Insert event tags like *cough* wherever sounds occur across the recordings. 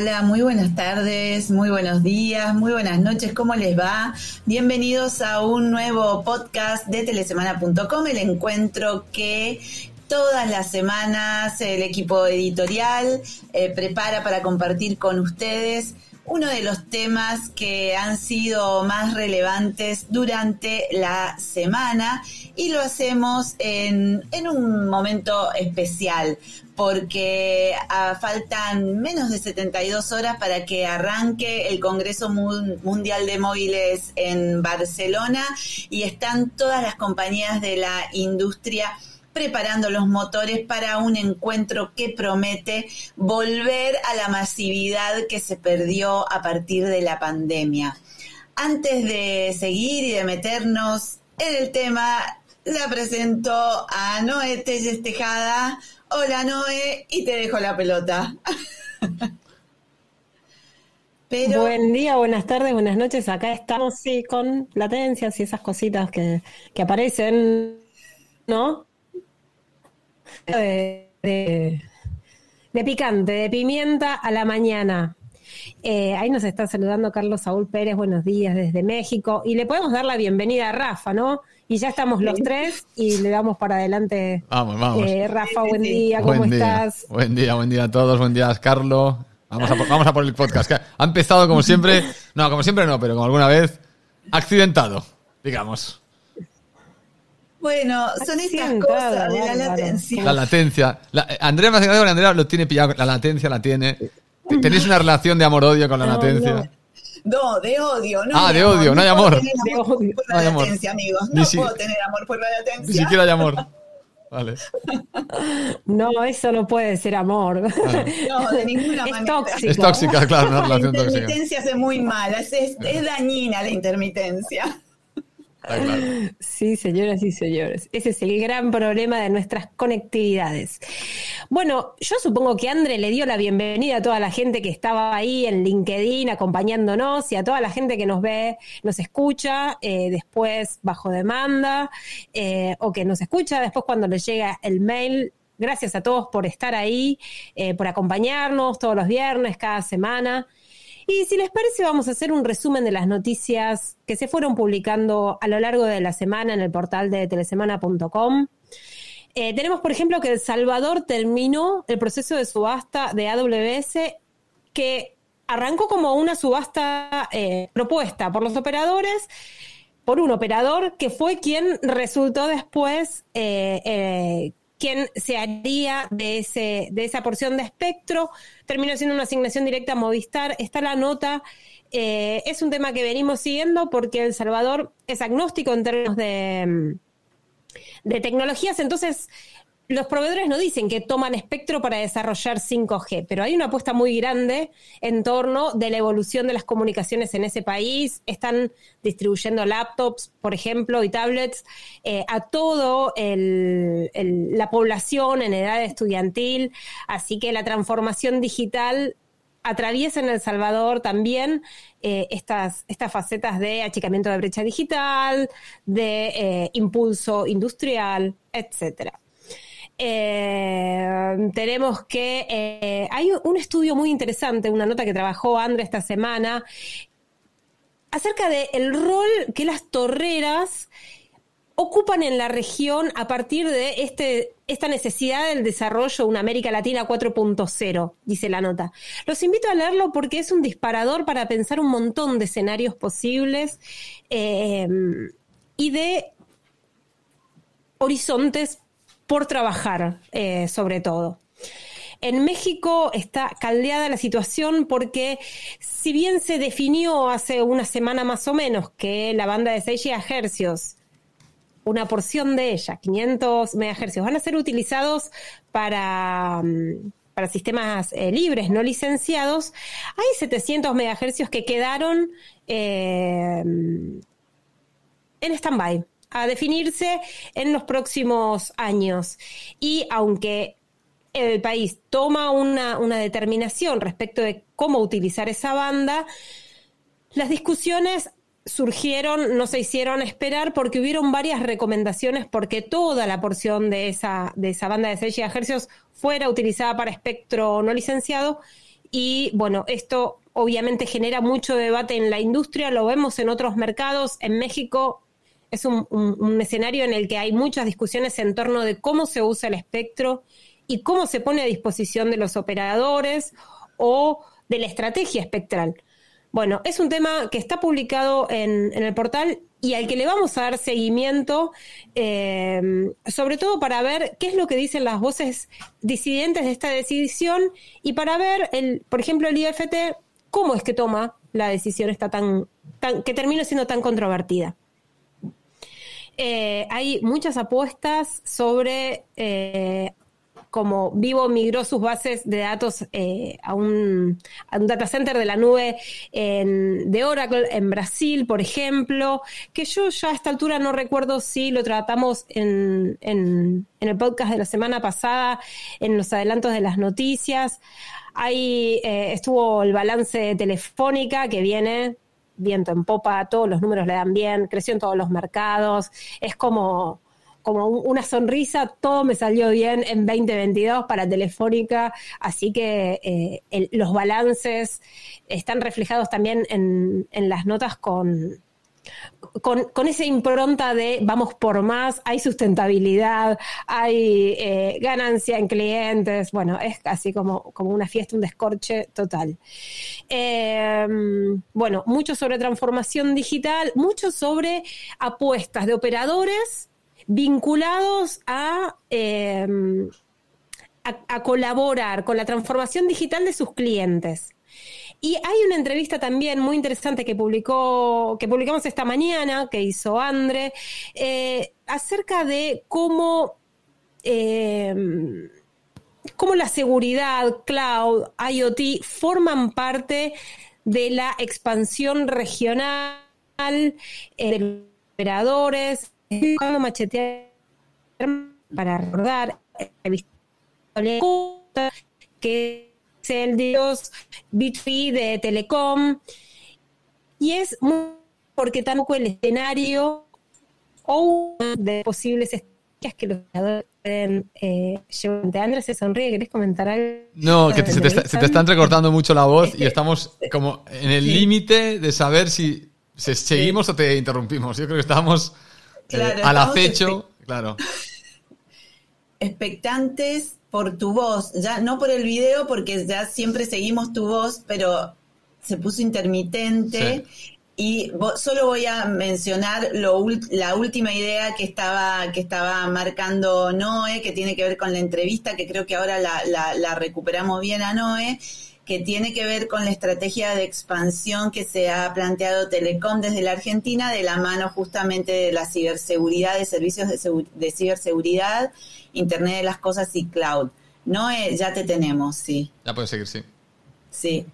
Hola, muy buenas tardes, muy buenos días, muy buenas noches, ¿cómo les va? Bienvenidos a un nuevo podcast de telesemana.com, el encuentro que todas las semanas el equipo editorial eh, prepara para compartir con ustedes uno de los temas que han sido más relevantes durante la semana y lo hacemos en, en un momento especial porque ah, faltan menos de 72 horas para que arranque el Congreso Mundial de Móviles en Barcelona y están todas las compañías de la industria preparando los motores para un encuentro que promete volver a la masividad que se perdió a partir de la pandemia. Antes de seguir y de meternos en el tema, la presento a Noé Telles Tejada. Hola Noé, y te dejo la pelota. Buen día, buenas tardes, buenas noches. Acá estamos sí, con latencias y esas cositas que, aparecen, ¿no? De, picante, de pimienta a la mañana. Eh, ahí nos está saludando Carlos Saúl Pérez, buenos días desde México. Y le podemos dar la bienvenida a Rafa, ¿no? Y ya estamos los tres y le damos para adelante. Vamos, vamos. Eh, Rafa, buen día, ¿cómo estás? Buen día, buen día a todos, buen día, Carlos. Vamos a, vamos a por el podcast. ha empezado como siempre, no, como siempre no, pero como alguna vez, accidentado, digamos. Bueno, son estas cosas de la latencia. La latencia. Eh, Andrea me ha que Andrea lo tiene pillado, la latencia la tiene. Tenéis una relación de amor-odio con la latencia. No, de odio, no. Ah, de odio, no hay amor. De odio. Por la latencia, amigos. No puedo tener amor por la latencia. Ni siquiera hay amor. Vale. *laughs* No, eso no puede ser amor. No, de ninguna *laughs* es manera. Tóxico. Es tóxica, claro, una relación tóxica. La intermitencia es muy mala, es, es dañina la intermitencia. Sí, señoras y señores, ese es el gran problema de nuestras conectividades. Bueno, yo supongo que André le dio la bienvenida a toda la gente que estaba ahí en LinkedIn acompañándonos y a toda la gente que nos ve, nos escucha eh, después bajo demanda eh, o que nos escucha después cuando les llega el mail Gracias a todos por estar ahí, eh, por acompañarnos todos los viernes, cada semana. Y si les parece, vamos a hacer un resumen de las noticias que se fueron publicando a lo largo de la semana en el portal de telesemana.com. Eh, tenemos, por ejemplo, que El Salvador terminó el proceso de subasta de AWS que arrancó como una subasta eh, propuesta por los operadores, por un operador que fue quien resultó después eh, quién se haría de, ese, de esa porción de espectro. Terminó siendo una asignación directa a Movistar. Está la nota. Eh, es un tema que venimos siguiendo porque El Salvador es agnóstico en términos de, de tecnologías. Entonces, los proveedores no dicen que toman espectro para desarrollar 5G, pero hay una apuesta muy grande en torno de la evolución de las comunicaciones en ese país. Están distribuyendo laptops, por ejemplo, y tablets eh, a todo la población en edad estudiantil. Así que la transformación digital atraviesa en El Salvador también eh, estas, estas facetas de achicamiento de brecha digital, de eh, impulso industrial, etcétera. Eh, tenemos que eh, hay un estudio muy interesante, una nota que trabajó André esta semana, acerca del rol que las torreras ocupan en la región a partir de este, esta necesidad del desarrollo de una América Latina 4.0, dice la nota. Los invito a leerlo porque es un disparador para pensar un montón de escenarios posibles eh, y de horizontes por trabajar, eh, sobre todo. En México está caldeada la situación porque si bien se definió hace una semana más o menos que la banda de 6 GHz, una porción de ella, 500 MHz, van a ser utilizados para, mm, para sistemas eh, libres, no licenciados, hay 700 MHz que quedaron eh, en stand-by a definirse en los próximos años. Y aunque el país toma una, determinación respecto de cómo utilizar esa banda, las discusiones surgieron, no se hicieron esperar porque hubieron varias recomendaciones porque toda la porción de esa, de esa banda de 6 GHz fuera utilizada para espectro no licenciado y bueno, esto obviamente genera mucho debate en la industria, lo vemos en otros mercados, en México es un, escenario en el que hay muchas discusiones en torno de cómo se usa el espectro y cómo se pone a disposición de los operadores o de la estrategia espectral. Bueno, es un tema que está publicado en, el portal y al que le vamos a dar seguimiento, eh, sobre todo para ver qué es lo que dicen las voces disidentes de esta decisión y para ver, el, por ejemplo, el IFT, cómo es que toma la decisión esta tan, tan que termina siendo tan controvertida. Eh, hay muchas apuestas sobre eh, cómo Vivo migró sus bases de datos eh, a, un, data center de la nube de Oracle en Brasil, por ejemplo, que yo ya a esta altura no recuerdo si lo tratamos en, en el podcast de la semana pasada, en los adelantos de las noticias. Ahí estuvo el balance de Telefónica que viene viento en popa, todos los números le dan bien, creció en todos los mercados, es como, como una sonrisa, todo me salió bien en 2022 para Telefónica, así que eh, los balances están reflejados también en, en las notas con, con, esa impronta de vamos por más, hay sustentabilidad, hay eh, ganancia en clientes, bueno, es casi como, como una fiesta, un descorche total. Em, bueno, mucho sobre transformación digital, mucho sobre apuestas de operadores vinculados a, em, a colaborar con la transformación digital de sus clientes. Y hay una entrevista también muy interesante que publicó, que publicamos esta mañana, que hizo Andre, eh, acerca de cómo, eh, cómo la seguridad, cloud, IoT forman parte de la expansión regional eh, de los operadores, machetear para recordar que el dios B2B de Telecom. Y es muy porque tampoco el escenario o de posibles estrategias que los creadores pueden eh, llevar. Andrés se sonríe, ¿querés comentar algo? No, que se, te está, se te está entrecortando mucho la voz y estamos como en el límite de saber si, seguimos o te interrumpimos. Yo creo que estamos eh, al acecho, claro. *laughs* Expectantes por tu voz, ya no por el video, porque ya siempre seguimos tu voz, pero se puso intermitente. Y solo voy a mencionar lo, la última idea que estaba, que estaba marcando Noé, que tiene que ver con la entrevista, que creo que ahora la, la recuperamos bien a Noé, que tiene que ver con la estrategia de expansión que se ha planteado Telecom desde la Argentina, de la mano justamente de la ciberseguridad, de servicios de, de ciberseguridad Internet de las Cosas y Cloud. No, eh, ya te tenemos, sí. Ya puedes seguir, sí. Sí.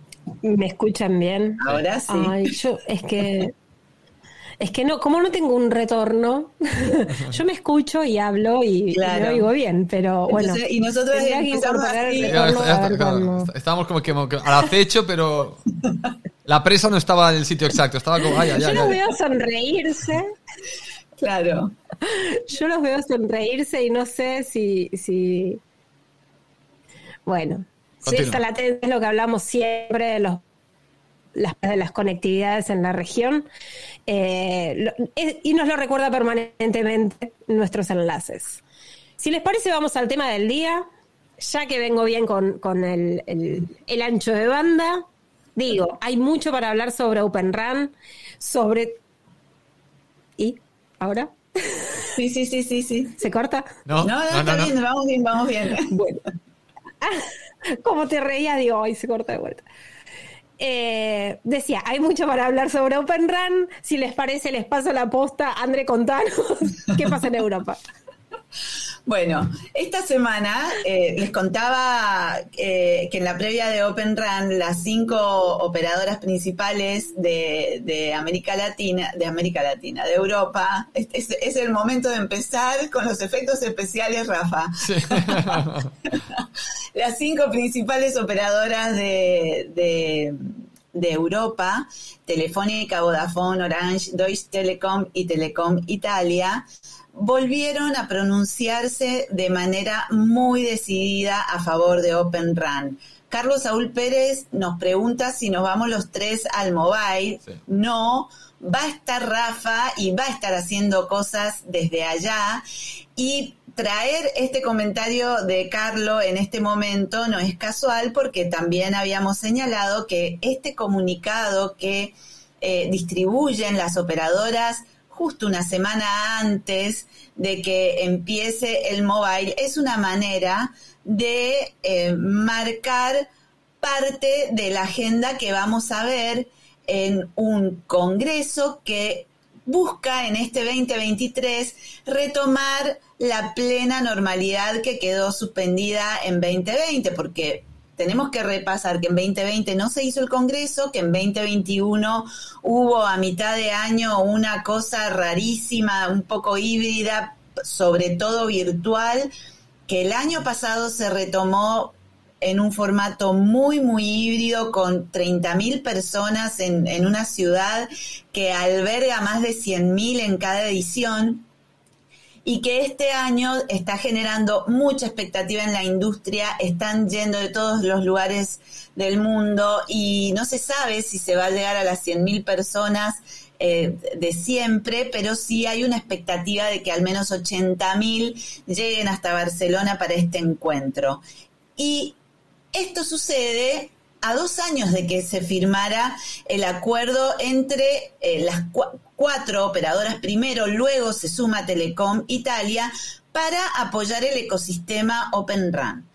¿Me escuchan bien? Ahora sí. Ay, yo, es que... Es que no, como no tengo un retorno, *laughs* yo me escucho y hablo y, lo oigo bien, pero bueno. y nosotros así. Estábamos como que, al acecho, pero la presa no estaba en el sitio exacto. Estaba como, ay, ay, Yo los veo sonreírse. *laughs* Claro. Yo los veo sonreírse y no sé si, si... bueno, si esta latencia es lo que hablamos siempre de los las, de las conectividades en la región eh, y nos lo recuerda permanentemente nuestros enlaces. Si les parece, vamos al tema del día, ya que vengo bien con, con el, el, ancho de banda. Digo, hay mucho para hablar sobre Open Run, sobre... ¿Y? ¿Ahora? Sí, sí, sí, sí, sí. ¿Se corta? No, no, está bien, vamos bien, vamos bien. *laughs* Bueno. *laughs* Como te reía, digo, hoy se corta de vuelta. Eh, decía, hay mucho para hablar sobre Open Run. Si les parece, les paso la posta. André, contanos *laughs* qué pasa en Europa. Bueno, esta semana eh, les contaba eh, que en la previa de Open Run las cinco operadoras principales de, América Latina, de América Latina, de Europa, es, el momento de empezar con los efectos especiales, Rafa. *laughs* las cinco principales operadoras de, de Europa, Telefónica, Vodafone, Orange, Deutsche Telekom y Telecom Italia, volvieron a pronunciarse de manera muy decidida a favor de Open RAN. Carlos Saúl Pérez nos pregunta si nos vamos los tres al mobile. No, va a estar Rafa y va a estar haciendo cosas desde allá. Y traer este comentario de Carlos en este momento no es casual porque también habíamos señalado que este comunicado que eh, distribuyen las operadoras justo una semana antes de que empiece el mobile es una manera de eh, marcar parte de la agenda que vamos a ver en un congreso que busca en este 2023 retomar la plena normalidad que quedó suspendida en 2020, porque tenemos que repasar que en 2020 no se hizo el Congreso, que en 2021 hubo a mitad de año una cosa rarísima, un poco híbrida, sobre todo virtual, que el año pasado se retomó en un formato muy, muy híbrido con 30.000 personas en, una ciudad que alberga más de 100.000 en cada edición y que este año está generando mucha expectativa en la industria, están yendo de todos los lugares del mundo y no se sabe si se va a llegar a las 100.000 personas eh, de siempre, pero sí hay una expectativa de que al menos 80.000 lleguen hasta Barcelona para este encuentro. Y esto sucede a dos años de que se firmara el acuerdo entre eh, las cuatro operadoras primero, luego se suma Telecom Italia para apoyar el ecosistema Open RAN.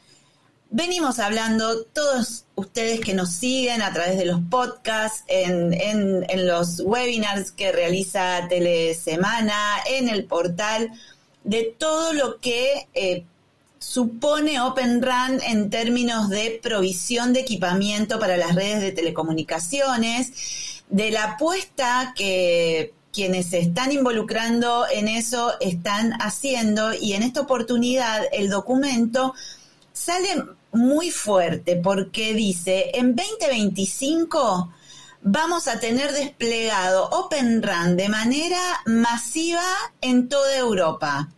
Venimos hablando, todos ustedes que nos siguen a través de los podcasts, en, los webinars que realiza Telesemana, en el portal, de todo lo que eh, supone Open RAN en términos de provisión de equipamiento para las redes de telecomunicaciones, de la apuesta que quienes se están involucrando en eso están haciendo y en esta oportunidad el documento sale muy fuerte porque dice, en 2025 vamos a tener desplegado Open RAN de manera masiva en toda Europa.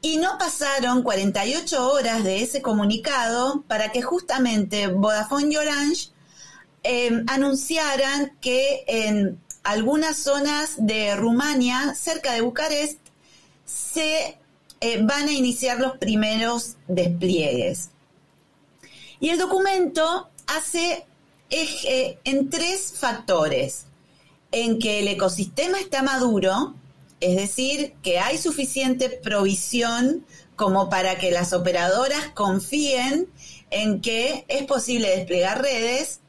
Y no pasaron 48 horas de ese comunicado para que justamente Vodafone y Orange em, anunciaran que en algunas zonas de Rumania, cerca de Bucarest, se eh, van a iniciar los primeros despliegues. Y el documento hace eje en tres factores, en que el ecosistema está maduro, es decir, que hay suficiente provisión como para que las operadoras confíen en que es posible desplegar redes,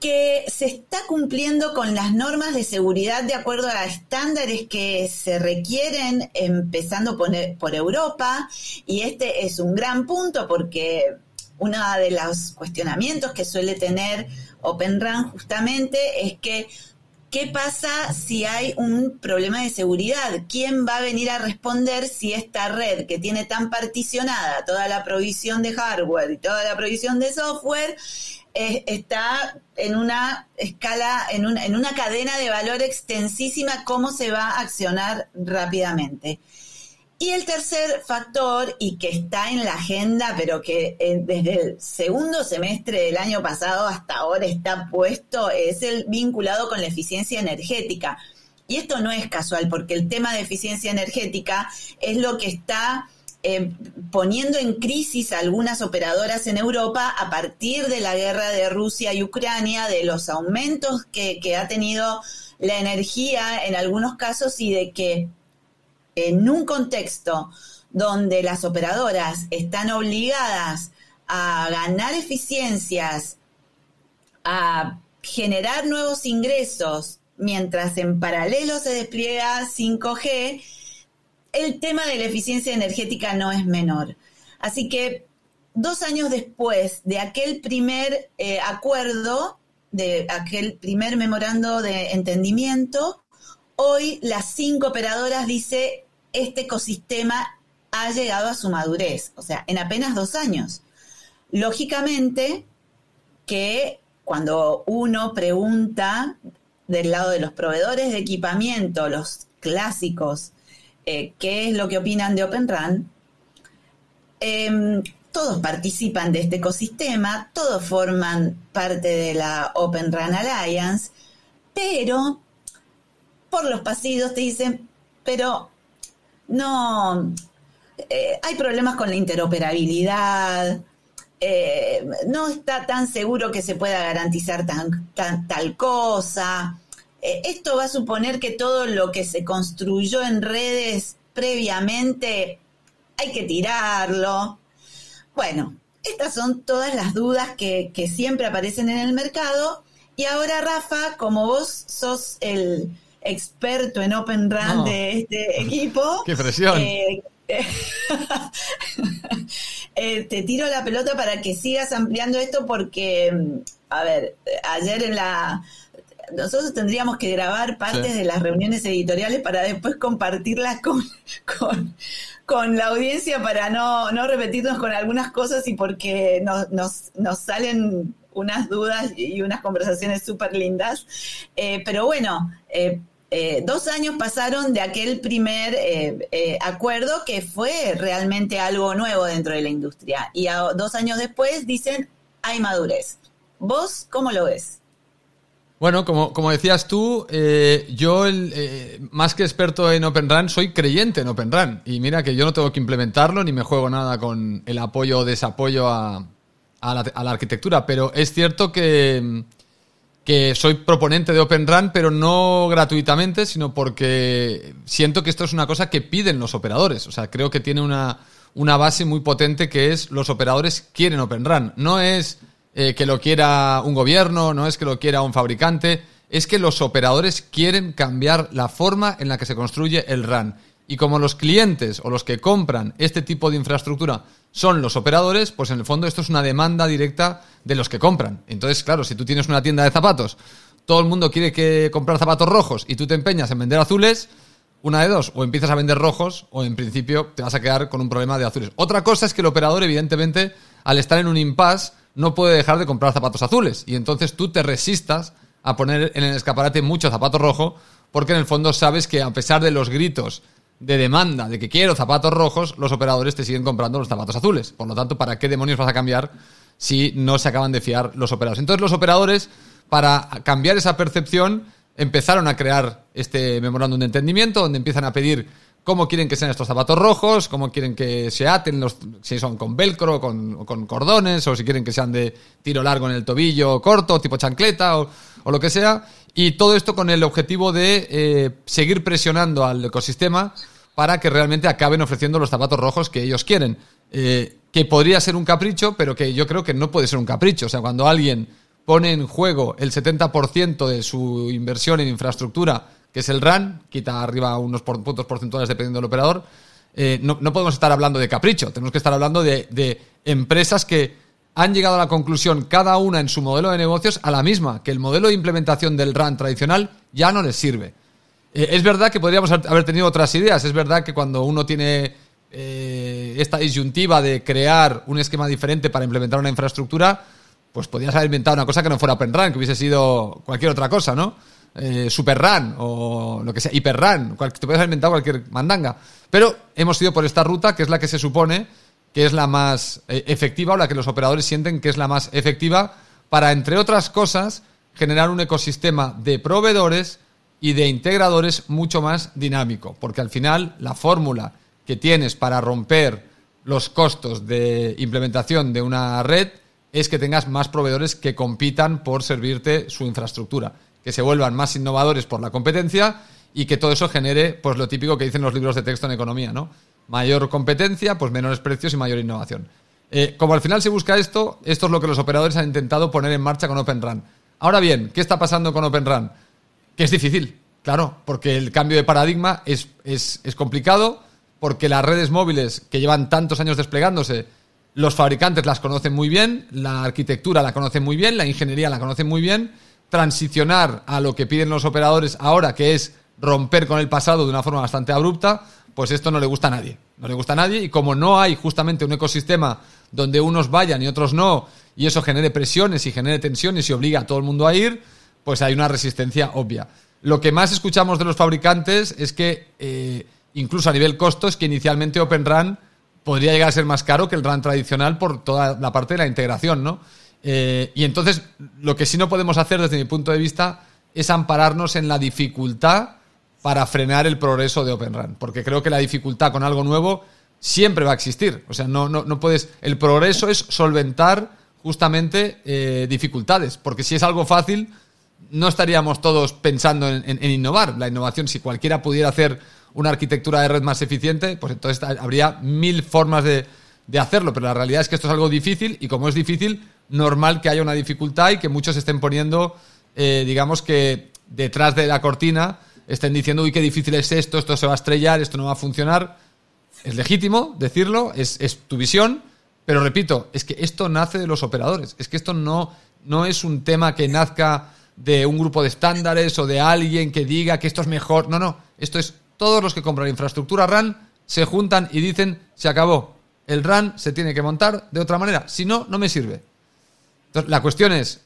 que se está cumpliendo con las normas de seguridad de acuerdo a estándares que se requieren, empezando por, Europa, y este es un gran punto porque uno de los cuestionamientos que suele tener Open RAN justamente es que ¿Qué pasa si hay un problema de seguridad? ¿Quién va a venir a responder si esta red que tiene tan particionada toda la provisión de hardware y toda la provisión de software eh, está en una escala, en una, en una cadena de valor extensísima? ¿Cómo se va a accionar rápidamente? Y el tercer factor, y que está en la agenda, pero que eh, desde el segundo semestre del año pasado hasta ahora está puesto, es el vinculado con la eficiencia energética. Y esto no es casual, porque el tema de eficiencia energética es lo que está eh, poniendo en crisis a algunas operadoras en Europa a partir de la guerra de Rusia y Ucrania, de los aumentos que, que ha tenido la energía en algunos casos y de que en un contexto donde las operadoras están obligadas a ganar eficiencias, a generar nuevos ingresos, mientras en paralelo se despliega 5G, el tema de la eficiencia energética no es menor. Así que dos años después de aquel primer eh, acuerdo, de aquel primer memorando de entendimiento, hoy las cinco operadoras dice este ecosistema ha llegado a su madurez, o sea, en apenas dos años. Lógicamente que cuando uno pregunta del lado de los proveedores de equipamiento, los clásicos, eh, qué es lo que opinan de Open RAN, em, todos participan de este ecosistema, todos forman parte de la Open RAN Alliance, pero por los pasillos te dicen, pero no, eh, hay problemas con la interoperabilidad, eh, no está tan seguro que se pueda garantizar tan, tal cosa. Eh, esto va a suponer que todo lo que se construyó en redes previamente hay que tirarlo. Bueno, estas son todas las dudas que, siempre aparecen en el mercado. Y ahora, Rafa, como vos sos el experto en Open Run de este equipo. *laughs* ¡Qué presión! Eh, *laughs* eh, te tiro la pelota para que sigas ampliando esto porque, a ver, ayer en la... Nosotros tendríamos que grabar partes de las reuniones editoriales para después compartirlas con, *laughs* con, con la audiencia para no, no repetirnos con algunas cosas y porque nos, nos, nos salen unas dudas y unas conversaciones súper lindas. Eh, pero bueno, eh, eh, dos años pasaron de aquel primer acuerdo que fue realmente algo nuevo dentro de la industria. Y dos años después dicen, hay madurez. ¿Vos cómo lo ves? Bueno, como, como decías tú, eh, yo, eh, más que experto en Open Run, soy creyente en Open Run. Y mira que yo no tengo que implementarlo ni me juego nada con el apoyo o desapoyo a la arquitectura. Pero es cierto que, que soy proponente de Open Run, pero no gratuitamente, sino porque siento que esto es una cosa que piden los operadores. O sea, creo que tiene una, una base muy potente que es los operadores quieren Open Run. No es eh, que lo quiera un gobierno, no es que lo quiera un fabricante, es que los operadores quieren cambiar la forma en la que se construye el RAN. Y como los clientes o los que compran este tipo de infraestructura son los operadores, pues en el fondo esto es una demanda directa de los que compran. Entonces, claro, si tú tienes una tienda de zapatos, todo el mundo quiere que comprar zapatos rojos y tú te empeñas en vender azules, una de dos, o empiezas a vender rojos o en principio te vas a quedar con un problema de azules. Otra cosa es que el operador, evidentemente, al estar en un impasse, no puede dejar de comprar zapatos azules. Y entonces tú te resistas a poner en el escaparate mucho zapato rojo, porque en el fondo sabes que a pesar de los gritos de demanda de que quiero zapatos rojos, los operadores te siguen comprando los zapatos azules. Por lo tanto, ¿para qué demonios vas a cambiar si no se acaban de fiar los operadores? Entonces los operadores, para cambiar esa percepción, empezaron a crear este memorándum de entendimiento, donde empiezan a pedir cómo quieren que sean estos zapatos rojos, cómo quieren que se aten, si son con velcro, con, con cordones, o si quieren que sean de tiro largo en el tobillo, corto, tipo chancleta, o, lo que sea. Y todo esto con el objetivo de eh, seguir presionando al ecosistema para que realmente acaben ofreciendo los zapatos rojos que ellos quieren. Eh, que podría ser un capricho, pero que yo creo que no puede ser un capricho. O sea, cuando alguien pone en juego el 70% de su inversión en infraestructura que es el RAN, quita arriba unos puntos porcentuales dependiendo del operador. Eh, no, podemos estar hablando de capricho, tenemos que estar hablando de, empresas que han llegado a la conclusión, cada una en su modelo de negocios, a la misma, que el modelo de implementación del RAN tradicional ya no les sirve. Eh, es verdad que podríamos haber tenido otras ideas, es verdad que cuando uno tiene eh, esta disyuntiva de crear un esquema diferente para implementar una infraestructura, pues podrías haber inventado una cosa que no fuera OpenRAN, que hubiese sido cualquier otra cosa, ¿no? eh, Super Run o lo que sea, Hyper Run, te puedes haber inventado cualquier mandanga. Pero hemos ido por esta ruta que es la que se supone que es la más eh, efectiva o la que los operadores sienten que es la más efectiva para, entre otras cosas, generar un ecosistema de proveedores y de integradores mucho más dinámico. Porque al final la fórmula que tienes para romper los costos de implementación de una red es que tengas más proveedores que compitan por servirte su infraestructura que se vuelvan más innovadores por la competencia y que todo eso genere pues lo típico que dicen los libros de texto en economía, ¿no? Mayor competencia, pues menores precios y mayor innovación. Eh, como al final se busca esto, esto es lo que los operadores han intentado poner en marcha con Open Run. Ahora bien, ¿qué está pasando con Open Run? Que es difícil, claro, porque el cambio de paradigma es, es, es complicado, porque las redes móviles que llevan tantos años desplegándose, los fabricantes las conocen muy bien, la arquitectura la conocen muy bien, la ingeniería la conocen muy bien, transicionar a lo que piden los operadores ahora, que es romper con el pasado de una forma bastante abrupta, pues esto no le gusta a nadie. No le gusta a nadie y como no hay justamente un ecosistema donde unos vayan y otros no, y eso genere presiones y genere tensiones y obliga a todo el mundo a ir, pues hay una resistencia obvia. Lo que más escuchamos de los fabricantes es que eh, incluso a nivel costo, es que inicialmente Open RAN podría llegar a ser más caro que el RAN tradicional por toda la parte de la integración, ¿no? Eh, y entonces, lo que sí no podemos hacer desde mi punto de vista es ampararnos en la dificultad para frenar el progreso de Open RAN, porque creo que la dificultad con algo nuevo siempre va a existir. O sea, no, no, no puedes. El progreso es solventar justamente eh, dificultades, porque si es algo fácil, no estaríamos todos pensando en, innovar. La innovación, si cualquiera pudiera hacer una arquitectura de red más eficiente, pues entonces habría mil formas de, de hacerlo, pero la realidad es que esto es algo difícil y como es difícil, normal que haya una dificultad y que muchos estén poniendo, eh, digamos que detrás de la cortina, estén diciendo, uy, qué difícil es esto, esto se va a estrellar, esto no va a funcionar. Es legítimo decirlo, es, tu visión, pero repito, es que esto nace de los operadores, es que esto no, no es un tema que nazca de un grupo de estándares o de alguien que diga que esto es mejor, no, no, esto es todos los que compran infraestructura RAN se juntan y dicen, se acabó, el RAN se tiene que montar de otra manera, si no, no me sirve la cuestión es,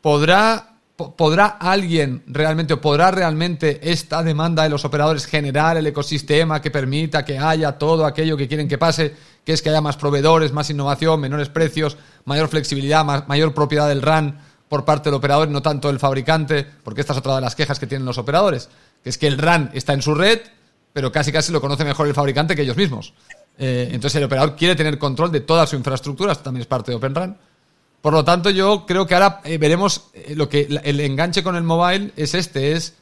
¿podrá, ¿podrá alguien realmente o podrá realmente esta demanda de los operadores generar el ecosistema que permita que haya todo aquello que quieren que pase, que es que haya más proveedores, más innovación, menores precios, mayor flexibilidad, mayor propiedad del RAN por parte del operador y no tanto del fabricante, porque esta es otra de las quejas que tienen los operadores, que es que el RAN está en su red, pero casi casi lo conoce mejor el fabricante que ellos mismos. Eh, entonces el operador quiere tener control de toda su infraestructura, esto también es parte de Open RAN por lo tanto, yo creo que ahora eh, veremos eh, lo que el enganche con el mobile es este, es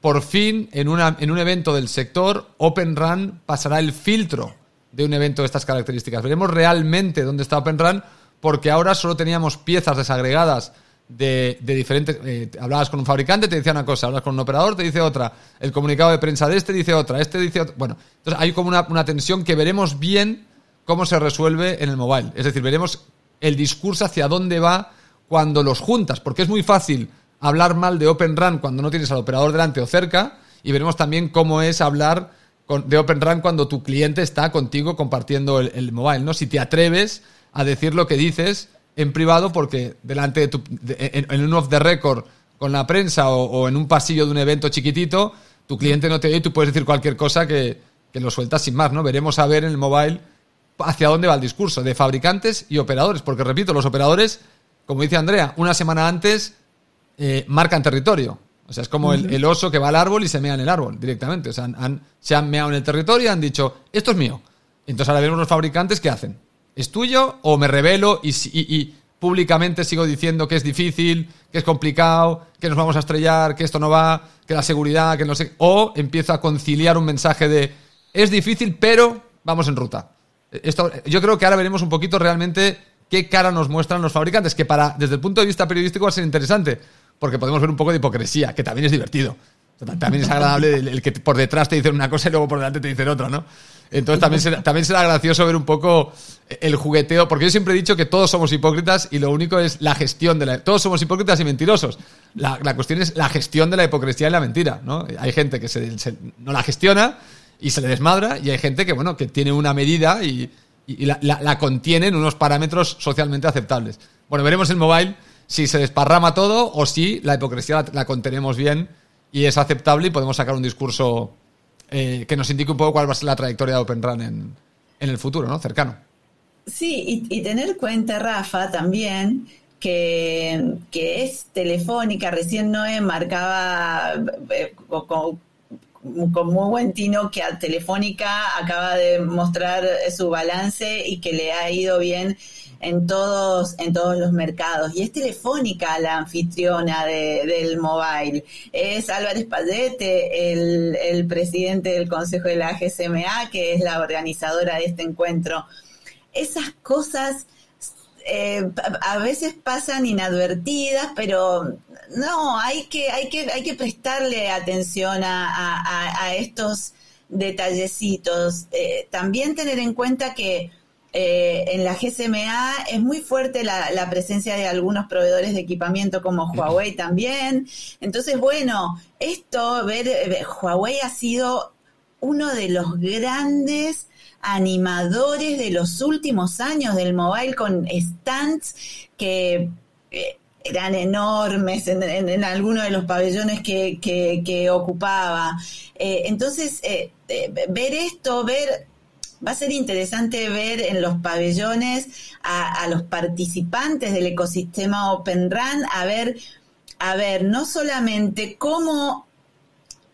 por fin en, en un evento del sector, Open Run pasará el filtro de un evento de estas características. Veremos realmente dónde está Open Run, porque ahora solo teníamos piezas desagregadas de, diferentes. Eh, hablabas con un fabricante, te decía una cosa, hablas con un operador, te dice otra. El comunicado de prensa de este dice otra, este dice otra. Bueno, entonces hay como una, una tensión que veremos bien cómo se resuelve en el mobile. Es decir, veremos el discurso hacia dónde va cuando los juntas, porque es muy fácil hablar mal de Open RAN cuando no tienes al operador delante o cerca, y veremos también cómo es hablar de Open RAN cuando tu cliente está contigo compartiendo el, mobile, ¿no? Si te atreves a decir lo que dices en privado, porque delante de tu, en, un off the record con la prensa o, en un pasillo de un evento chiquitito, tu cliente no te oye y tú puedes decir cualquier cosa que, que lo sueltas sin más, ¿no? Veremos a ver en el mobile hacia dónde va el discurso de fabricantes y operadores, porque repito, los operadores, como dice Andrea, una semana antes eh, marcan territorio. O sea, es como el, oso que va al árbol y se mea en el árbol directamente. O sea, se han meado en el territorio y han dicho, esto es mío. Entonces ahora vemos los fabricantes qué hacen. ¿Es tuyo o me revelo y, públicamente sigo diciendo que es difícil, que es complicado, que nos vamos a estrellar, que esto no va, que la seguridad, que no sé. O empiezo a conciliar un mensaje de es difícil, pero vamos en ruta. Esto, yo creo que ahora veremos un poquito realmente qué cara nos muestran los fabricantes, que para, desde el punto de vista periodístico va a ser interesante, porque podemos ver un poco de hipocresía, que también es divertido. también es agradable el, que por detrás te dicen una cosa y luego por delante te dicen otra, ¿no? Entonces también será, también será gracioso ver un poco el jugueteo, porque yo siempre he dicho que todos somos hipócritas y lo único es la gestión de la... Todos somos hipócritas y mentirosos. La, cuestión es la gestión de la hipocresía y la mentira, ¿no? Hay gente que se, no la gestiona y se le desmadra y hay gente que, bueno, que tiene una medida y, la, contiene en unos parámetros socialmente aceptables. Bueno, veremos en mobile si se desparrama todo o si la hipocresía la, contenemos bien y es aceptable y podemos sacar un discurso eh, que nos indique un poco cuál va a ser la trayectoria de Open Run en, el futuro, ¿no? Cercano. Sí, y, tener cuenta, Rafa, también que, que es telefónica, recién Noé marcaba eh, con muy buen tino que a Telefónica acaba de mostrar su balance y que le ha ido bien en todos, en todos los mercados. Y es Telefónica la anfitriona del mobile. Es Álvarez Pallete, el, presidente del Consejo de la GSMA, que es la organizadora de este encuentro. Esas cosas eh, a veces pasan inadvertidas, pero no, hay que, hay que, hay que prestarle atención a, estos detallecitos. Eh, también tener en cuenta que eh, en la GSMA es muy fuerte la, la, presencia de algunos proveedores de equipamiento como Huawei también. Entonces, bueno, esto, ver, Huawei ha sido uno de los grandes animadores de los últimos años del mobile con stands que eh, eran enormes en, algunos de los pabellones que, ocupaba. entonces, ver esto, ver va a ser interesante ver en los pabellones a, los participantes del ecosistema Open Run, a ver, a ver, no solamente cómo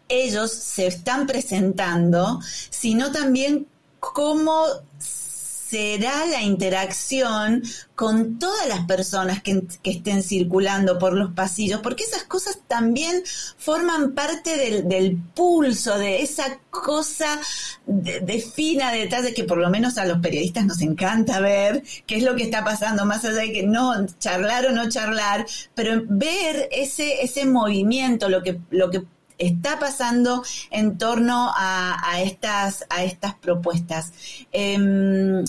ellos se están presentando, sino también cómo será la interacción con todas las personas que, estén circulando por los pasillos, porque esas cosas también forman parte del, pulso, de esa cosa de, fina de detalle que por lo menos a los periodistas nos encanta ver qué es lo que está pasando, más allá de que no charlar o no charlar, pero ver ese, ese movimiento, lo que, lo que está pasando en torno a, estas, a estas propuestas. Em,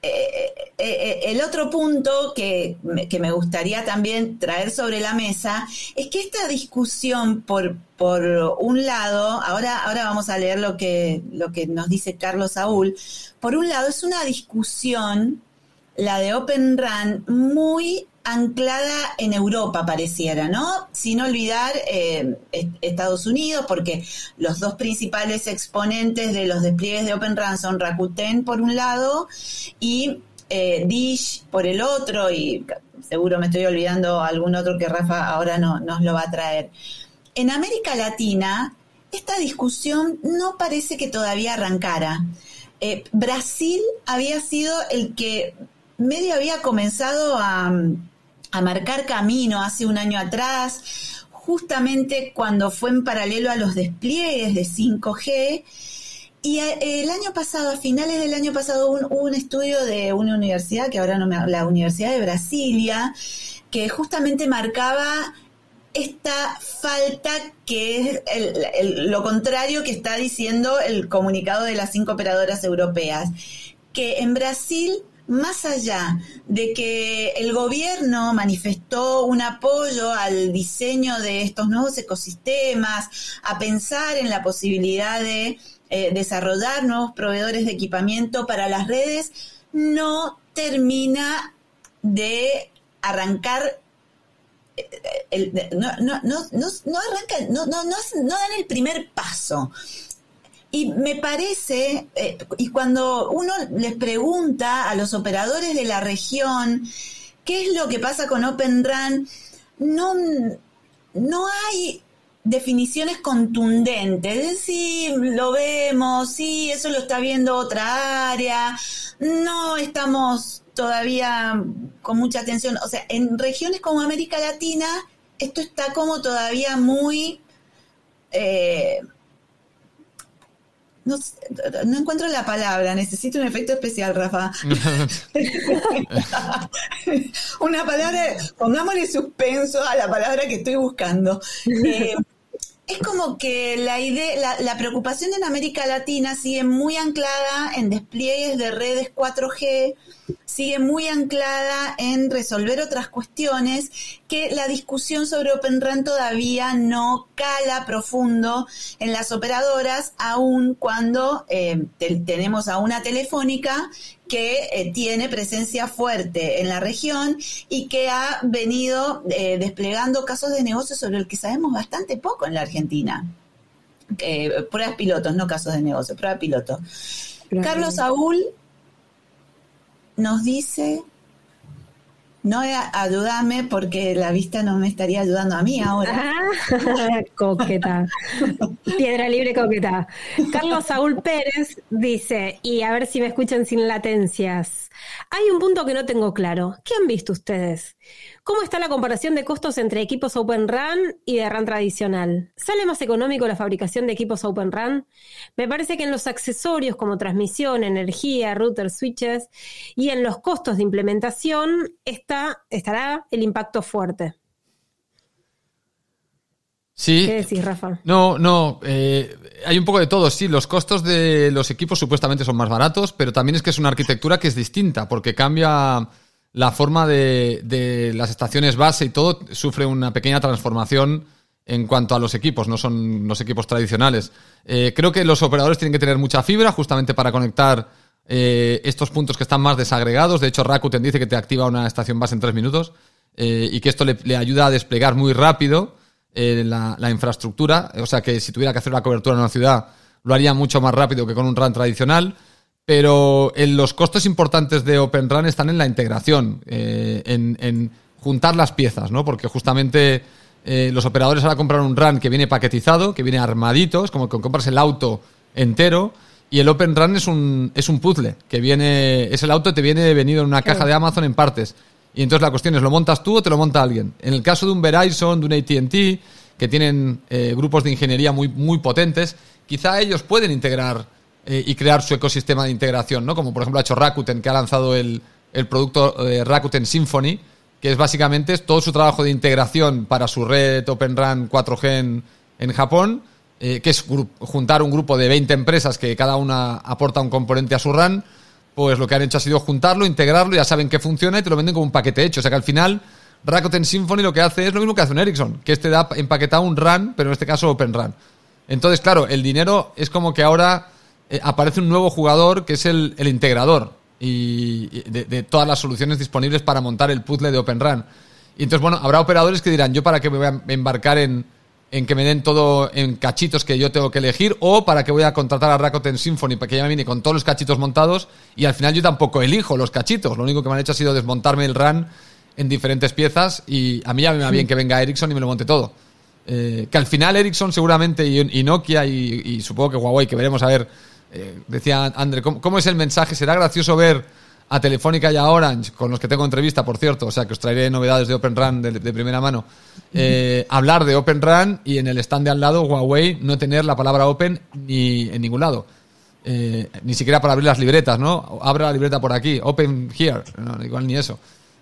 eh, eh, el otro punto que, me gustaría también traer sobre la mesa es que esta discusión, por, por un lado, ahora, ahora vamos a leer lo que, lo que nos dice Carlos Saúl, por un lado es una discusión, la de Open Run, muy anclada en Europa, pareciera, ¿no? Sin olvidar eh, Estados Unidos, porque los dos principales exponentes de los despliegues de Open RAN son Rakuten por un lado y eh, Dish por el otro, y seguro me estoy olvidando algún otro que Rafa ahora no, nos lo va a traer. En América Latina, esta discusión no parece que todavía arrancara. Eh, Brasil había sido el que medio había comenzado a, a marcar camino hace un año atrás, justamente cuando fue en paralelo a los despliegues de 5G. Y el año pasado, a finales del año pasado, hubo un, estudio de una universidad, que ahora no me la Universidad de Brasilia, que justamente marcaba esta falta que es lo contrario que está diciendo el comunicado de las cinco operadoras europeas, que en Brasil más allá de que el gobierno manifestó un apoyo al diseño de estos nuevos ecosistemas, a pensar en la posibilidad de eh, desarrollar nuevos proveedores de equipamiento para las redes, no termina de arrancar no, arranca, no, no, no, no dan el primer paso. Y me parece, eh, y cuando uno les pregunta a los operadores de la región qué es lo que pasa con Open Run, no, no hay definiciones contundentes. Es decir, lo vemos, sí, eso lo está viendo otra área, no estamos todavía con mucha atención. O sea, en regiones como América Latina, esto está como todavía muy... Eh, no, encuentro la palabra, necesito un efecto especial, Rafa. *laughs* Una palabra, pongámosle suspenso a la palabra que estoy buscando. *laughs* Eh, es como que la idea, la, preocupación en América Latina sigue muy anclada en despliegues de redes 4G, sigue muy anclada en resolver otras cuestiones que la discusión sobre Open RAN todavía no cala profundo en las operadoras, aun cuando eh, tenemos a una telefónica que eh, tiene presencia fuerte en la región y que ha venido eh, desplegando casos de negocio sobre el que sabemos bastante poco en la Argentina. pruebas pilotos, no casos de negocio, pruebas pilotos. Carlos Saúl nos dice no ayúdame porque la vista no me estaría ayudando a mí ahora. *laughs* coqueta. Piedra libre coqueta. Carlos Saúl Pérez dice, y a ver si me escuchan sin latencias. Hay un punto que no tengo claro. ¿Qué han visto ustedes? ¿Cómo está la comparación de costos entre equipos Open RAN y de RAN tradicional? ¿Sale más económico la fabricación de equipos Open RAN? Me parece que en los accesorios como transmisión, energía, router, switches y en los costos de implementación está, estará el impacto fuerte. Sí. ¿Qué decís, Rafa? No, no. Eh, hay un poco de todo. Sí, los costos de los equipos supuestamente son más baratos, pero también es que es una arquitectura que es distinta, porque cambia la forma de, las estaciones base y todo sufre una pequeña transformación en cuanto a los equipos, no son los equipos tradicionales. Eh, creo que los operadores tienen que tener mucha fibra justamente para conectar eh, estos puntos que están más desagregados. De hecho, Rakuten dice que te activa una estación base en tres minutos y que esto le, ayuda a desplegar muy rápido eh, la, infraestructura, o sea que si tuviera que hacer una cobertura en una ciudad lo haría mucho más rápido que con un RAN tradicional, pero en los costos importantes de Open RAN están en la integración, eh, en, juntar las piezas, ¿no? Porque justamente eh, los operadores ahora compran un RAN que viene paquetizado, que viene armadito, es como que compras el auto entero, y el Open RAN es un, es un puzzle, que viene, es el auto que te viene venido en una caja de Amazon en partes. Y entonces la cuestión es, ¿lo montas tú o te lo monta alguien? En el caso de un Verizon, de un ATT, que tienen eh, grupos de ingeniería muy, muy potentes, quizá ellos pueden integrar eh, y crear su ecosistema de integración, ¿no? Como por ejemplo ha hecho Rakuten, que ha lanzado el, producto eh, Rakuten Symphony, que es básicamente todo su trabajo de integración para su red Open RAN 4G en, Japón, que es juntar un grupo de 20 empresas que cada una aporta un componente a su RAN pues lo que han hecho ha sido juntarlo, integrarlo, ya saben que funciona y te lo venden como un paquete hecho. O sea que al final Rakuten Symphony lo que hace es lo mismo que hace un Ericsson, que este da empaquetado un RAN, pero en este caso Open RAN. Entonces, claro, el dinero es como que ahora eh, aparece un nuevo jugador que es el, integrador y, de, todas las soluciones disponibles para montar el puzzle de Open RAN. Y entonces, bueno, habrá operadores que dirán, yo para qué me voy a embarcar en, en que me den todo en cachitos que yo tengo que elegir o para que voy a contratar a Rakuten Symphony para que ya me viene con todos los cachitos montados y al final yo tampoco elijo los cachitos. Lo único que me han hecho ha sido desmontarme el RAN en diferentes piezas y a mí ya me va bien que venga Ericsson y me lo monte todo. Eh, que al final Ericsson seguramente y, Nokia y, supongo que Huawei, que veremos a ver, eh, decía André, ¿cómo es el mensaje? ¿Será gracioso ver a Telefónica y a Orange, con los que tengo entrevista, por cierto, o sea que os traeré novedades de Open RAN de, primera mano, eh, hablar de Open RAN y en el stand de al lado, Huawei, no tener la palabra Open ni en ningún lado. Eh, ni siquiera para abrir las libretas, ¿no? Abre la libreta por aquí, Open here, no, igual ni eso.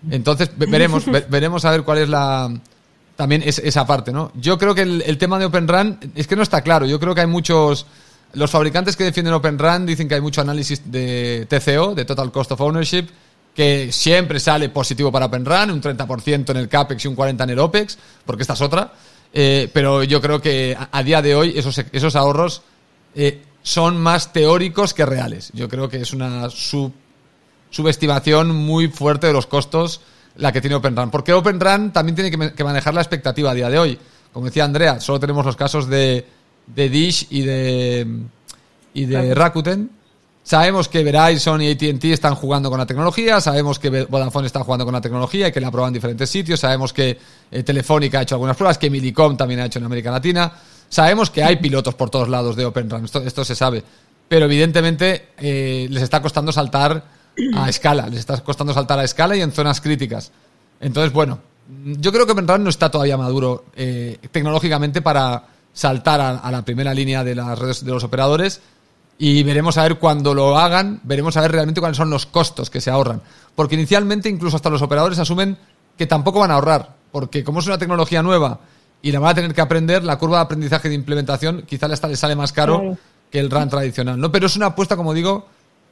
Entonces veremos, *laughs* veremos a ver cuál es la también esa parte, ¿no? Yo creo que el, el tema de Open RAN es que no está claro. Yo creo que hay muchos los fabricantes que defienden Open RAN dicen que hay mucho análisis de TCO, de Total Cost of Ownership, que siempre sale positivo para Open RAN, un 30% en el CAPEX y un 40% en el OPEX, porque esta es otra. Eh, pero yo creo que a, día de hoy esos, ahorros eh, son más teóricos que reales. Yo creo que es una subestimación muy fuerte de los costos la que tiene Open RAN. Porque Open RAN también tiene que manejar la expectativa a día de hoy. Como decía Andrea, solo tenemos los casos de de Dish y de, y de Rakuten. Sabemos que Verizon y ATT están jugando con la tecnología, sabemos que Vodafone está jugando con la tecnología y que la prueban en diferentes sitios, sabemos que eh, Telefónica ha hecho algunas pruebas, que Milicom también ha hecho en América Latina, sabemos que hay pilotos por todos lados de Open Run, esto, se sabe, pero evidentemente eh, les está costando saltar a *clears throat* escala, les está costando saltar a escala y en zonas críticas. Entonces, bueno, yo creo que Open no está todavía maduro eh, tecnológicamente para saltar a, la primera línea de las redes de los operadores y veremos a ver cuando lo hagan, veremos a ver realmente cuáles son los costos que se ahorran. Porque inicialmente incluso hasta los operadores asumen que tampoco van a ahorrar, porque como es una tecnología nueva y la van a tener que aprender, la curva de aprendizaje de implementación quizá le sale más caro que el RAN tradicional, ¿no? Pero es una apuesta, como digo,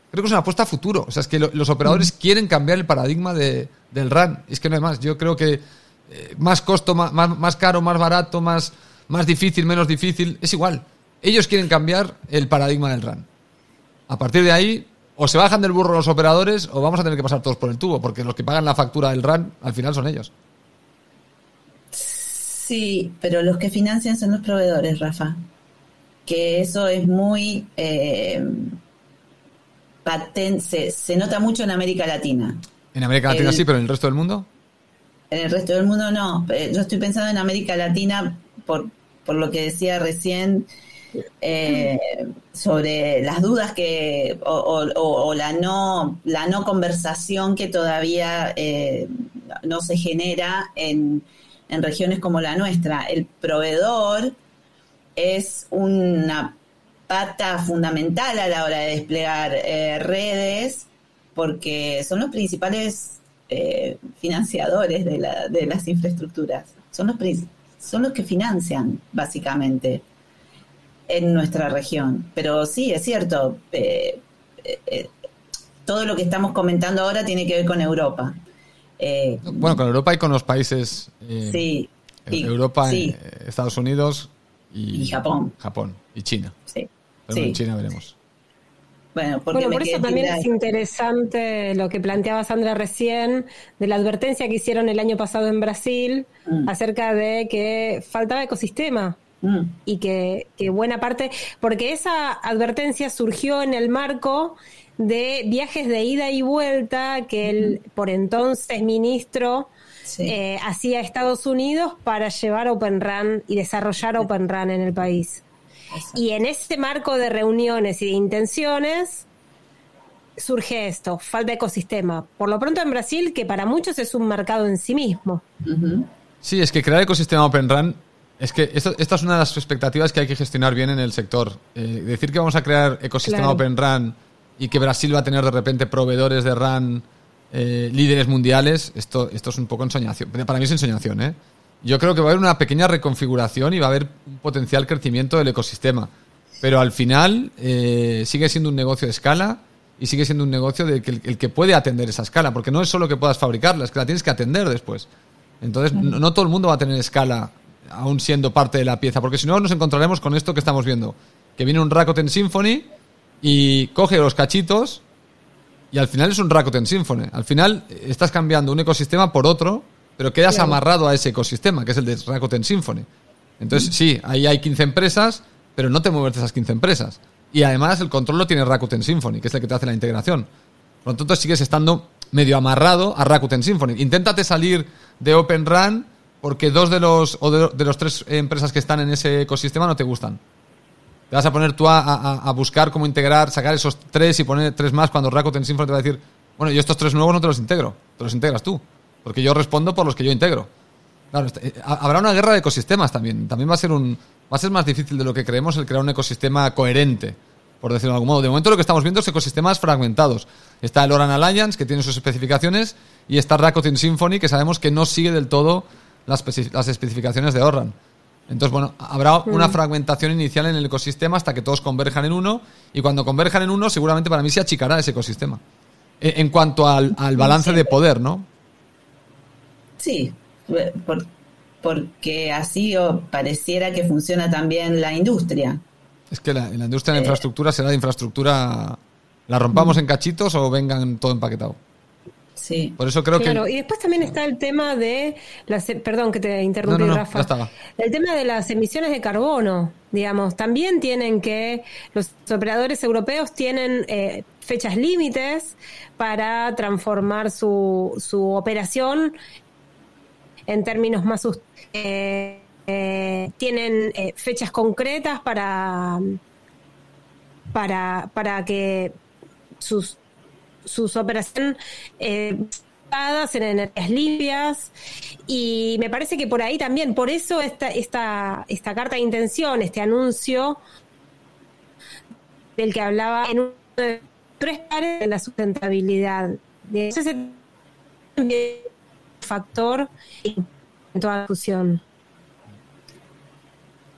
creo que es una apuesta a futuro. O sea, es que los operadores quieren cambiar el paradigma de, del RAN. Es que no hay más. Yo creo que eh, más costo, más, más caro, más barato, más más difícil, menos difícil, es igual. Ellos quieren cambiar el paradigma del RAN. A partir de ahí, o se bajan del burro los operadores o vamos a tener que pasar todos por el tubo, porque los que pagan la factura del RAN al final son ellos. Sí, pero los que financian son los proveedores, Rafa. Que eso es muy eh, patente, se, nota mucho en América Latina. En América Latina sí, pero en el resto del mundo. En el resto del mundo no. Eh, yo estoy pensando en América Latina por, por lo que decía recién eh, sobre las dudas que o, la no la no conversación que todavía eh, no se genera en, en, regiones como la nuestra. El proveedor es una pata fundamental a la hora de desplegar eh, redes porque son los principales financiadores de, la, de las infraestructuras. Son los son los que financian, básicamente, en nuestra región. Pero sí, es cierto, eh, eh, eh, todo lo que estamos comentando ahora tiene que ver con Europa. bueno, con Europa y con los países. sí. Europa, Estados Unidos y, Japón. Japón y China. Sí. Pero en China veremos. Bueno, por eso también es interesante lo que planteaba Sandra recién, de la advertencia que hicieron el año pasado en Brasil mm. acerca de que faltaba ecosistema. Mm. Y que, buena parte, porque esa advertencia surgió en el marco de viajes de ida y vuelta que el por entonces ministro eh, hacía a Estados Unidos para llevar Open Run y desarrollar Open Run en el país. Y en este marco de reuniones y de intenciones surge esto, falta de ecosistema. Por lo pronto en Brasil, que para muchos es un mercado en sí mismo. Sí, es que crear ecosistema Open Run, es que esto, esta es una de las expectativas que hay que gestionar bien en el sector. Eh, decir que vamos a crear ecosistema Open Run y que Brasil va a tener de repente proveedores de RAN eh, líderes mundiales, esto, esto es un poco ensoñación. Para mí es ensoñación, ¿eh? Yo creo que va a haber una pequeña reconfiguración y va a haber un potencial crecimiento del ecosistema. Pero al final eh, sigue siendo un negocio de escala y sigue siendo un negocio de que el, que puede atender esa escala, porque no es solo que puedas fabricarla, es que la tienes que atender después. Entonces, no, todo el mundo va a tener escala, aún siendo parte de la pieza, porque si no nos encontraremos con esto que estamos viendo, que viene un Rakuten Symphony y coge los cachitos y al final es un Rakuten Symphony. Al final estás cambiando un ecosistema por otro pero quedas amarrado a ese ecosistema, que es el de Rakuten Symphony. Entonces, sí, ahí hay 15 empresas, pero no te mueves de esas 15 empresas. Y además el control lo tiene Rakuten Symphony, que es el que te hace la integración. Por lo tanto, sigues estando medio amarrado a Rakuten Symphony. Inténtate salir de Open Run porque dos de los, o de, los tres empresas que están en ese ecosistema no te gustan. Te vas a poner tú a, buscar cómo integrar, sacar esos tres y poner tres más cuando Rakuten Symphony te va a decir, bueno, yo estos tres nuevos no te los integro, te los integras tú. Porque yo respondo por los que yo integro. Claro, este, eh, habrá una guerra de ecosistemas también. También va a ser un va a ser más difícil de lo que creemos el crear un ecosistema coherente, por decirlo de algún modo. De momento lo que estamos viendo es ecosistemas fragmentados. Está el Oran Alliance, que tiene sus especificaciones, y está Rakuten Symphony, que sabemos que no sigue del todo las, especificaciones de Oran. Entonces, bueno, habrá una mm. fragmentación inicial en el ecosistema hasta que todos converjan en uno, y cuando converjan en uno, seguramente para mí se achicará ese ecosistema. E, en, cuanto al, al balance de poder, ¿no? Sí, porque así pareciera que funciona también la industria. Es que la, la industria de eh, infraestructura será de infraestructura, la rompamos en cachitos o vengan todo empaquetado. Sí. Por eso creo claro, y después también está el tema de las, perdón que te interrumpí, Rafa. El tema de las emisiones de carbono, digamos, también tienen que los operadores europeos tienen eh, fechas límites para transformar su, su operación en términos más... Eh, eh, tienen eh, fechas concretas para, para, para que sus, sus operaciones en energías limpias y me parece que por ahí también, por eso esta, esta, esta carta de intención, este anuncio del que hablaba en un tres pares de la sustentabilidad. De factor en toda la fusión.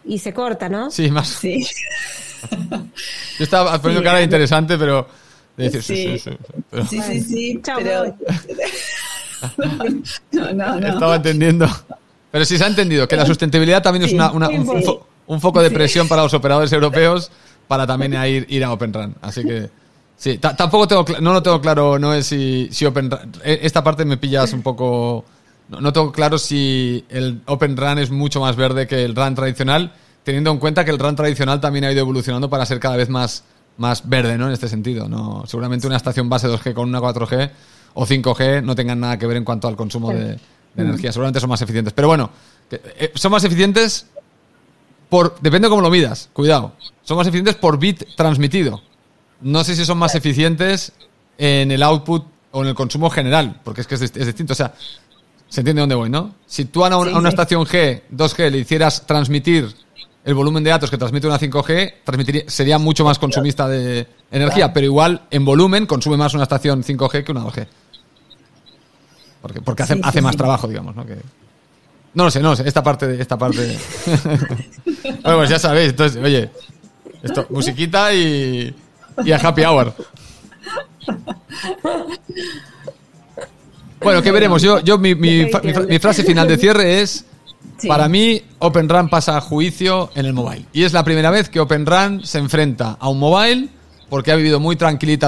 Y se corta, ¿no? Sí, más. Sí. *laughs* Yo estaba poniendo cara interesante, pero. sí. Sí, sí, sí, pero... *laughs* no, no, no. Estaba entendiendo. Pero sí se ha entendido que la sustentabilidad también es una, un, foco de presión para los operadores europeos para también ir, ir a Open Run. Así que. Sí, tampoco tengo, no lo tengo claro, no es si, si Open e, Esta parte me pillas un poco. No, tengo claro si el Open Run es mucho más verde que el Run tradicional, teniendo en cuenta que el Run tradicional también ha ido evolucionando para ser cada vez más, más verde, ¿no? En este sentido. ¿no? Seguramente una estación base 2G con una 4G o 5G no tengan nada que ver en cuanto al consumo de, energía. Seguramente son más eficientes. Pero bueno, eh, son más eficientes por. Depende de cómo lo midas, cuidado. Son más eficientes por bit transmitido. No sé si son más eficientes en el output o en el consumo general, porque es que es, distinto. O sea, se entiende dónde voy, ¿no? Si tú a una, estación G, 2G, le hicieras transmitir el volumen de datos que transmite una 5G, sería mucho más consumista de energía, pero igual en volumen consume más una estación 5G que una 2G. Porque, porque hace, hace más trabajo, digamos, ¿no? Que, no lo sé, no lo sé, esta parte, esta parte. *laughs* *laughs* bueno, pues ya sabéis, entonces, oye, esto, musiquita y y a Happy Hour. Bueno, ¿qué veremos? Yo, yo mi, mi, frase final de cierre es, para mí, Open Run pasa a juicio en el mobile. Y es la primera vez que Open Run se enfrenta a un mobile porque ha vivido muy tranquilita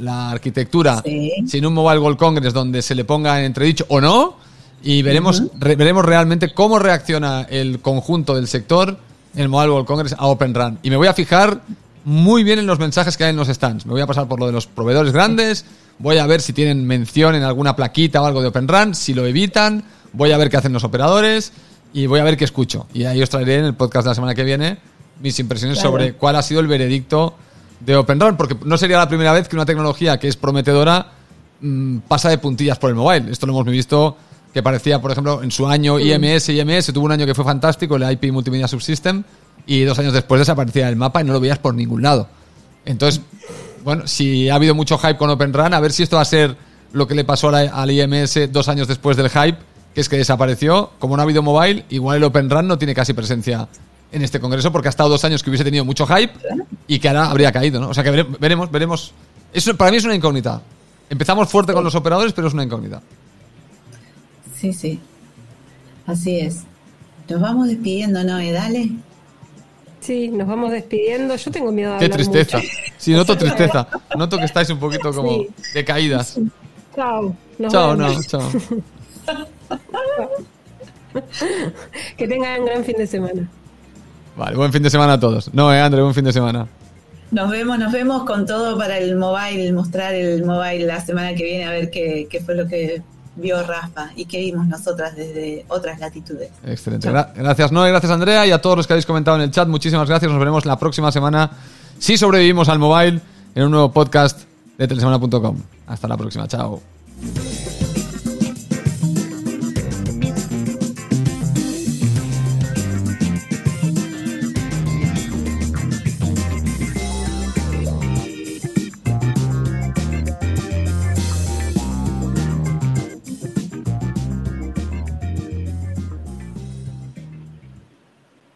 la, arquitectura, sin un Mobile World Congress donde se le ponga en entredicho o no, y veremos, veremos realmente cómo reacciona el conjunto del sector, el Mobile World Congress, a Open Run. Y me voy a fijar muy bien en los mensajes que hay en los stands. Me voy a pasar por lo de los proveedores grandes, voy a ver si tienen mención en alguna plaquita o algo de Open Run, si lo evitan, voy a ver qué hacen los operadores y voy a ver qué escucho. Y ahí os traeré en el podcast de la semana que viene mis impresiones sobre cuál ha sido el veredicto de Open Run, porque no sería la primera vez que una tecnología que es prometedora mm, pasa de puntillas por el mobile. Esto lo hemos visto que parecía, por ejemplo, en su año IMS, IMS, tuvo un año que fue fantástico, el IP Multimedia Subsystem, y dos años después desaparecía el mapa y no lo veías por ningún lado. Entonces, bueno, si ha habido mucho hype con Open Run, a ver si esto va a ser lo que le pasó al IMS dos años después del hype, que es que desapareció. Como no ha habido mobile, igual el Open Run no tiene casi presencia en este congreso porque ha estado dos años que hubiese tenido mucho hype y que ahora habría caído, ¿no? O sea que veremos, veremos. Eso para mí es una incógnita. Empezamos fuerte con los operadores, pero es una incógnita. Sí, sí. Así es. Nos vamos despidiendo, ¿no? Dale. Sí, nos vamos despidiendo. Yo tengo miedo de Qué tristeza. Sí, noto tristeza. Noto que estáis un poquito como de caídas. Chao. chao, no, chao. *laughs* que tengan un gran fin de semana. Vale, buen fin de semana a todos. No, eh, André, buen fin de semana. Nos vemos, nos vemos con todo para el mobile, mostrar el mobile la semana que viene, a ver qué, fue lo que vio Rafa y qué vimos nosotras desde otras latitudes. Excelente. gracias, Noé, gracias, Andrea, y a todos los que habéis comentado en el chat. Muchísimas gracias. Nos veremos la próxima semana, si sobrevivimos al mobile, en un nuevo podcast de telesemana.com. Hasta la próxima. Chao.